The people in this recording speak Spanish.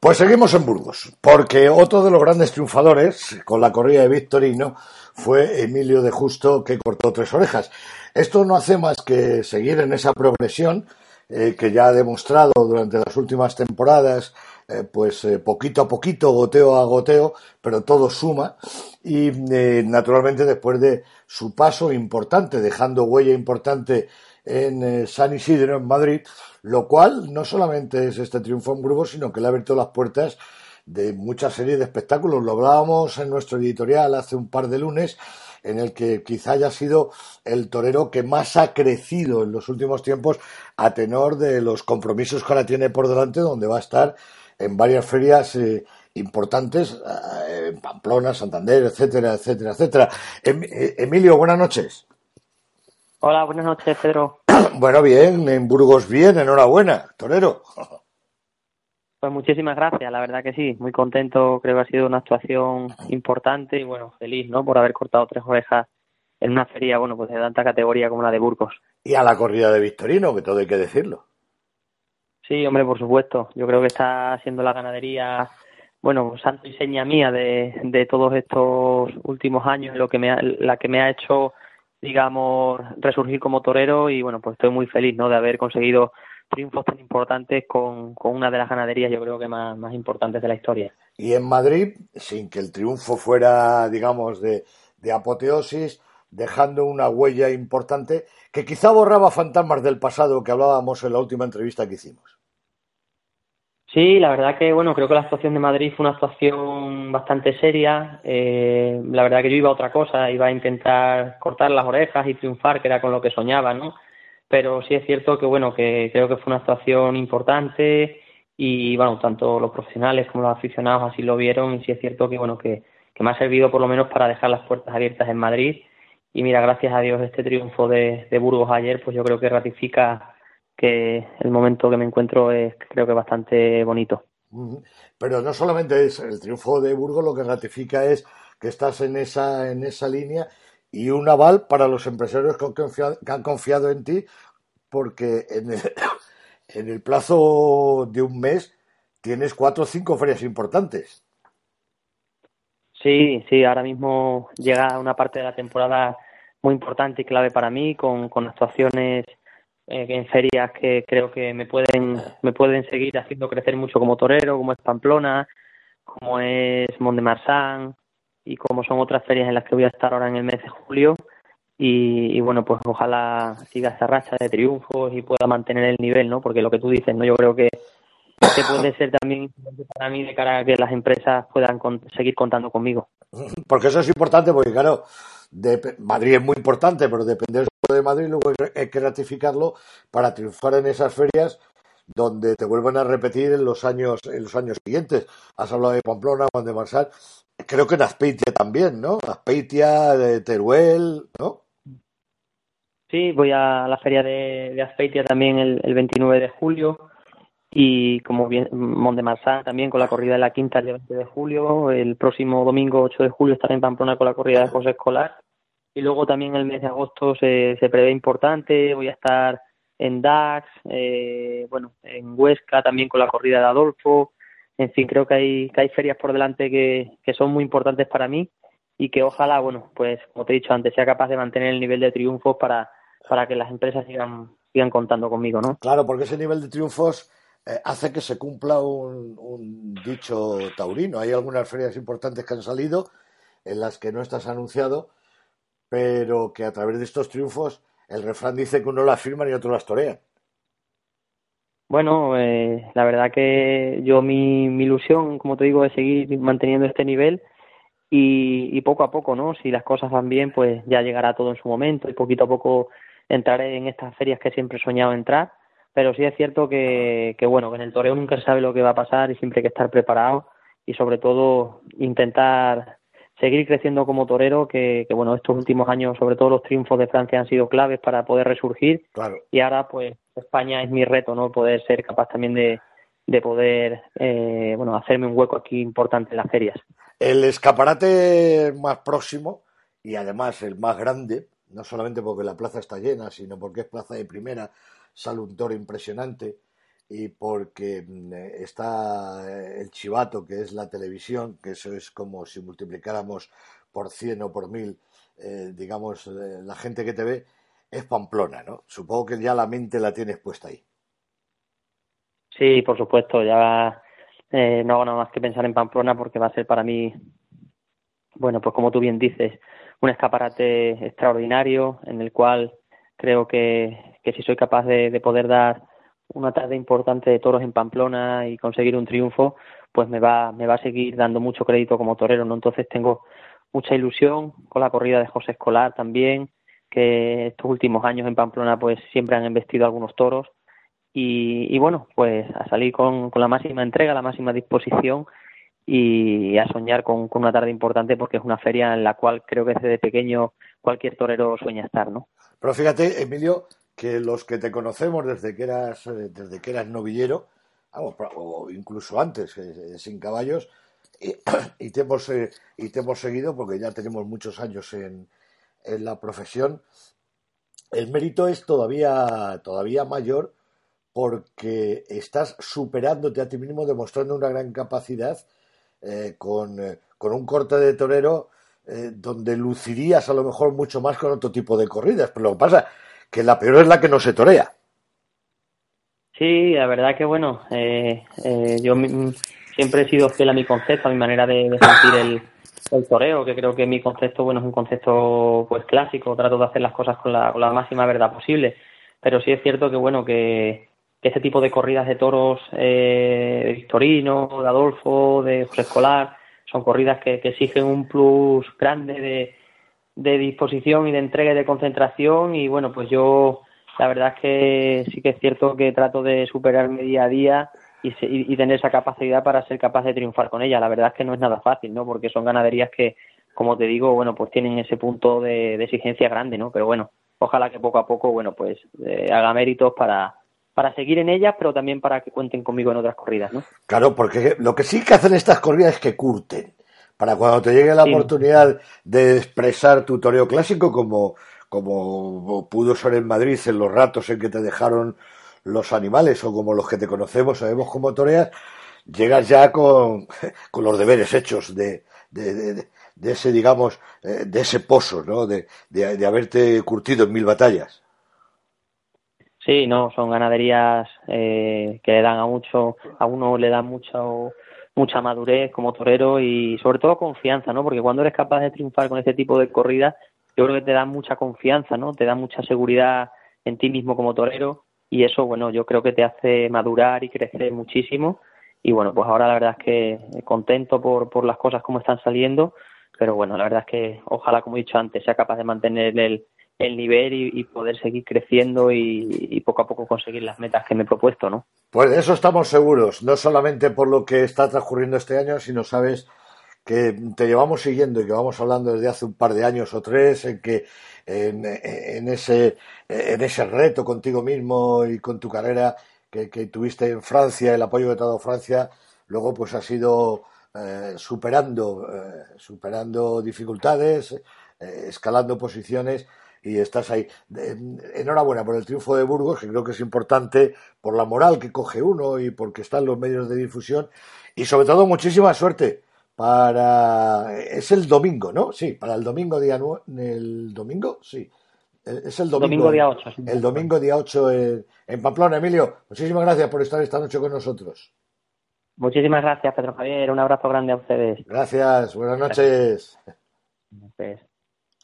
Pues seguimos en Burgos, porque otro de los grandes triunfadores con la corrida de Victorino fue Emilio de Justo, que cortó tres orejas. Esto no hace más que seguir en esa progresión eh, que ya ha demostrado durante las últimas temporadas, eh, pues eh, poquito a poquito, goteo a goteo, pero todo suma. Y naturalmente después de su paso importante, dejando huella importante en San Isidro, en Madrid, lo cual no solamente es este triunfo en Burgos, sino que le ha abierto las puertas de muchas series de espectáculos. Lo hablábamos en nuestro editorial hace un par de lunes, en el que quizá haya sido el torero que más ha crecido en los últimos tiempos a tenor de los compromisos que ahora tiene por delante, donde va a estar en varias ferias eh, importantes, eh, en Pamplona, Santander, etcétera, etcétera, etcétera. Em, eh, Emilio, buenas noches. Hola, buenas noches, Pedro. Bueno, bien, en Burgos bien, enhorabuena, torero. Pues muchísimas gracias, la verdad que sí, muy contento, creo que ha sido una actuación importante y bueno, feliz, ¿no? Por haber cortado tres orejas en una feria, bueno, pues de tanta categoría como la de Burgos. Y a la corrida de Victorino, que todo hay que decirlo. Sí, hombre, por supuesto. Yo creo que está siendo la ganadería, bueno, santo y seña mía de, de todos estos últimos años, lo que me la que me ha hecho digamos, resurgir como torero y bueno, pues estoy muy feliz, ¿no? De haber conseguido triunfos tan importantes con, con una de las ganaderías, yo creo que más, más importantes de la historia. Y en Madrid, sin que el triunfo fuera, digamos, de, de apoteosis, dejando una huella importante que quizá borraba fantasmas del pasado que hablábamos en la última entrevista que hicimos. Sí, la verdad que bueno, creo que la actuación de Madrid fue una actuación bastante seria. Eh, la verdad que yo iba a otra cosa, iba a intentar cortar las orejas y triunfar, que era con lo que soñaba, ¿no? Pero sí es cierto que bueno, que creo que fue una actuación importante y bueno, tanto los profesionales como los aficionados así lo vieron y sí es cierto que bueno, que, que me ha servido por lo menos para dejar las puertas abiertas en Madrid y mira, gracias a Dios este triunfo de, de Burgos ayer, pues yo creo que ratifica que el momento que me encuentro es creo que bastante bonito. Pero no solamente es el triunfo de Burgos, lo que ratifica es que estás en esa, en esa línea y un aval para los empresarios que han confiado, que han confiado en ti, porque en el, en el plazo de un mes tienes cuatro o cinco ferias importantes. Sí, sí, ahora mismo llega una parte de la temporada muy importante y clave para mí, con, con actuaciones eh, en ferias que creo que me pueden me pueden seguir haciendo crecer mucho como torero, como es Pamplona, como es Mont de Marsan y como son otras ferias en las que voy a estar ahora en el mes de julio. Y, bueno, pues ojalá siga esa racha de triunfos y pueda mantener el nivel, ¿no? Porque lo que tú dices, ¿no? Yo creo que, que puede ser también para mí de cara a que las empresas puedan seguir contando conmigo. Porque eso es importante, porque claro, de, Madrid es muy importante, pero depender de Madrid luego hay que ratificarlo para triunfar en esas ferias donde te vuelven a repetir en los años en los años siguientes. Has hablado de Pamplona, Juan de Marsal, creo que en Aspeitia también, ¿no? Aspeitia, de Teruel, ¿no? Sí, voy a la feria de, de Aspeitia también el, el 29 de julio y como bien Mont de Marsan también con la corrida de la quinta el 20 de julio, el próximo domingo 8 de julio estaré en Pamplona con la corrida de José Escolar y luego también el mes de agosto se, se prevé importante, voy a estar en DAX, eh, bueno, en Huesca también con la corrida de Adolfo, en fin, creo que hay, que hay ferias por delante que, que son muy importantes para mí y que ojalá, bueno, pues como te he dicho antes, sea capaz de mantener el nivel de triunfos para, para que las empresas sigan, sigan contando conmigo, ¿no? Claro, porque ese nivel de triunfos eh, hace que se cumpla un, dicho taurino. Hay algunas ferias importantes que han salido en las que no estás anunciado, pero que a través de estos triunfos el refrán dice que uno las firma y otro las torea. Bueno, eh, la verdad que yo mi, mi, ilusión, como te digo, es seguir manteniendo este nivel y, y poco a poco, ¿no? Si las cosas van bien, pues ya llegará todo en su momento y poquito a poco entraré en estas ferias que siempre he soñado entrar pero sí es cierto que, que, bueno, que en el toreo nunca se sabe lo que va a pasar y siempre hay que estar preparado y sobre todo intentar seguir creciendo como torero, que, que bueno, estos últimos años, sobre todo los triunfos de Francia han sido claves para poder resurgir claro. y ahora pues España es mi reto, ¿no? Poder ser capaz también de, de poder, eh, bueno, hacerme un hueco aquí importante en las ferias. El escaparate más próximo y además el más grande, no solamente porque la plaza está llena, sino porque es plaza de primera, toro impresionante, y porque mm, está eh, el chivato, que es la televisión, que eso es como si multiplicáramos por 100 o por 1000, eh, digamos, eh, la gente que te ve, es Pamplona, ¿no? Supongo que ya la mente la tienes puesta ahí. Sí, por supuesto, ya no hago nada más que pensar en Pamplona porque va a ser para mí, bueno, pues como tú bien dices, un escaparate extraordinario en el cual creo que, que si soy capaz de poder dar una tarde importante de toros en Pamplona y conseguir un triunfo, pues me va, me va a seguir dando mucho crédito como torero, ¿no? Entonces tengo mucha ilusión con la corrida de José Escolar también, que estos últimos años en Pamplona pues siempre han investido algunos toros y, bueno, pues a salir con, con, la máxima entrega, la máxima disposición y a soñar con, con, una tarde importante porque es una feria en la cual creo que desde pequeño cualquier torero sueña estar, ¿no? Pero fíjate, Emilio, que los que te conocemos desde que eras, eh, desde que eras novillero, o incluso antes, eh, sin caballos, y, te hemos, eh, y te hemos seguido porque ya tenemos muchos años en, en la profesión, el mérito es todavía, todavía mayor porque estás superándote a ti mismo, demostrando una gran capacidad con, con, un corte de torero donde lucirías a lo mejor mucho más con otro tipo de corridas. Pero lo que pasa que la peor es la que no se torea. Sí, la verdad que bueno, eh, eh, yo siempre he sido fiel a mi concepto, a mi manera de, sentir el, el, toreo, que creo que mi concepto bueno es un concepto pues clásico, trato de hacer las cosas con la, con la máxima verdad posible, pero sí es cierto que bueno que, que este tipo de corridas de toros eh, de Victorino, de Adolfo, de José Escolar, son corridas que exigen un plus grande de, de disposición y de entrega y de concentración y bueno, pues yo la verdad es que sí que es cierto que trato de superarme día a día y, y, tener esa capacidad para ser capaz de triunfar con ella. La verdad es que no es nada fácil, ¿no? Porque son ganaderías que, como te digo, bueno, pues tienen ese punto de, exigencia grande, ¿no? Pero bueno, ojalá que poco a poco, bueno, pues eh, haga méritos para, para seguir en ellas, pero también para que cuenten conmigo en otras corridas, ¿no? Claro, porque lo que sí que hacen estas corridas es que curten para cuando te llegue la oportunidad de expresar tu toreo clásico, como, como pudo ser en Madrid en los ratos en que te dejaron los animales o como los que te conocemos, sabemos cómo toreas, llegas ya con, con los deberes hechos de, de, de, ese, digamos, eh, de ese pozo, ¿no? De, de, haberte curtido en mil batallas. Sí, no, son ganaderías eh, que le dan a mucho, a uno le dan mucho mucha madurez como torero y sobre todo confianza, ¿no? Porque cuando eres capaz de triunfar con este tipo de corridas, yo creo que te da mucha confianza, ¿no? Te da mucha seguridad en ti mismo como torero y eso, bueno, yo creo que te hace madurar y crecer muchísimo y bueno, pues ahora la verdad es que contento por, por las cosas como están saliendo, pero bueno, la verdad es que ojalá, como he dicho antes, sea capaz de mantener el, el nivel y, poder seguir creciendo y, poco a poco conseguir las metas que me he propuesto, ¿no? Pues de eso estamos seguros, no solamente por lo que está transcurriendo este año, sino sabes que te llevamos siguiendo y que vamos hablando desde hace un par de años o tres en que en, ese en ese reto contigo mismo y con tu carrera que, tuviste en Francia, el apoyo de toda Francia, luego pues has ido eh, superando eh, superando dificultades, eh, escalando posiciones y estás ahí. Enhorabuena por el triunfo de Burgos, que creo que es importante por la moral que coge uno y porque están los medios de difusión. Y sobre todo, muchísima suerte para. Es el domingo, ¿no? Sí, para el domingo día. ¿El domingo? Sí. Es el domingo, día 8. el domingo día 8 en, en Pamplona. Emilio, muchísimas gracias por estar esta noche con nosotros. Muchísimas gracias, Pedro Javier. Un abrazo grande a ustedes. Gracias. Buenas noches. Gracias.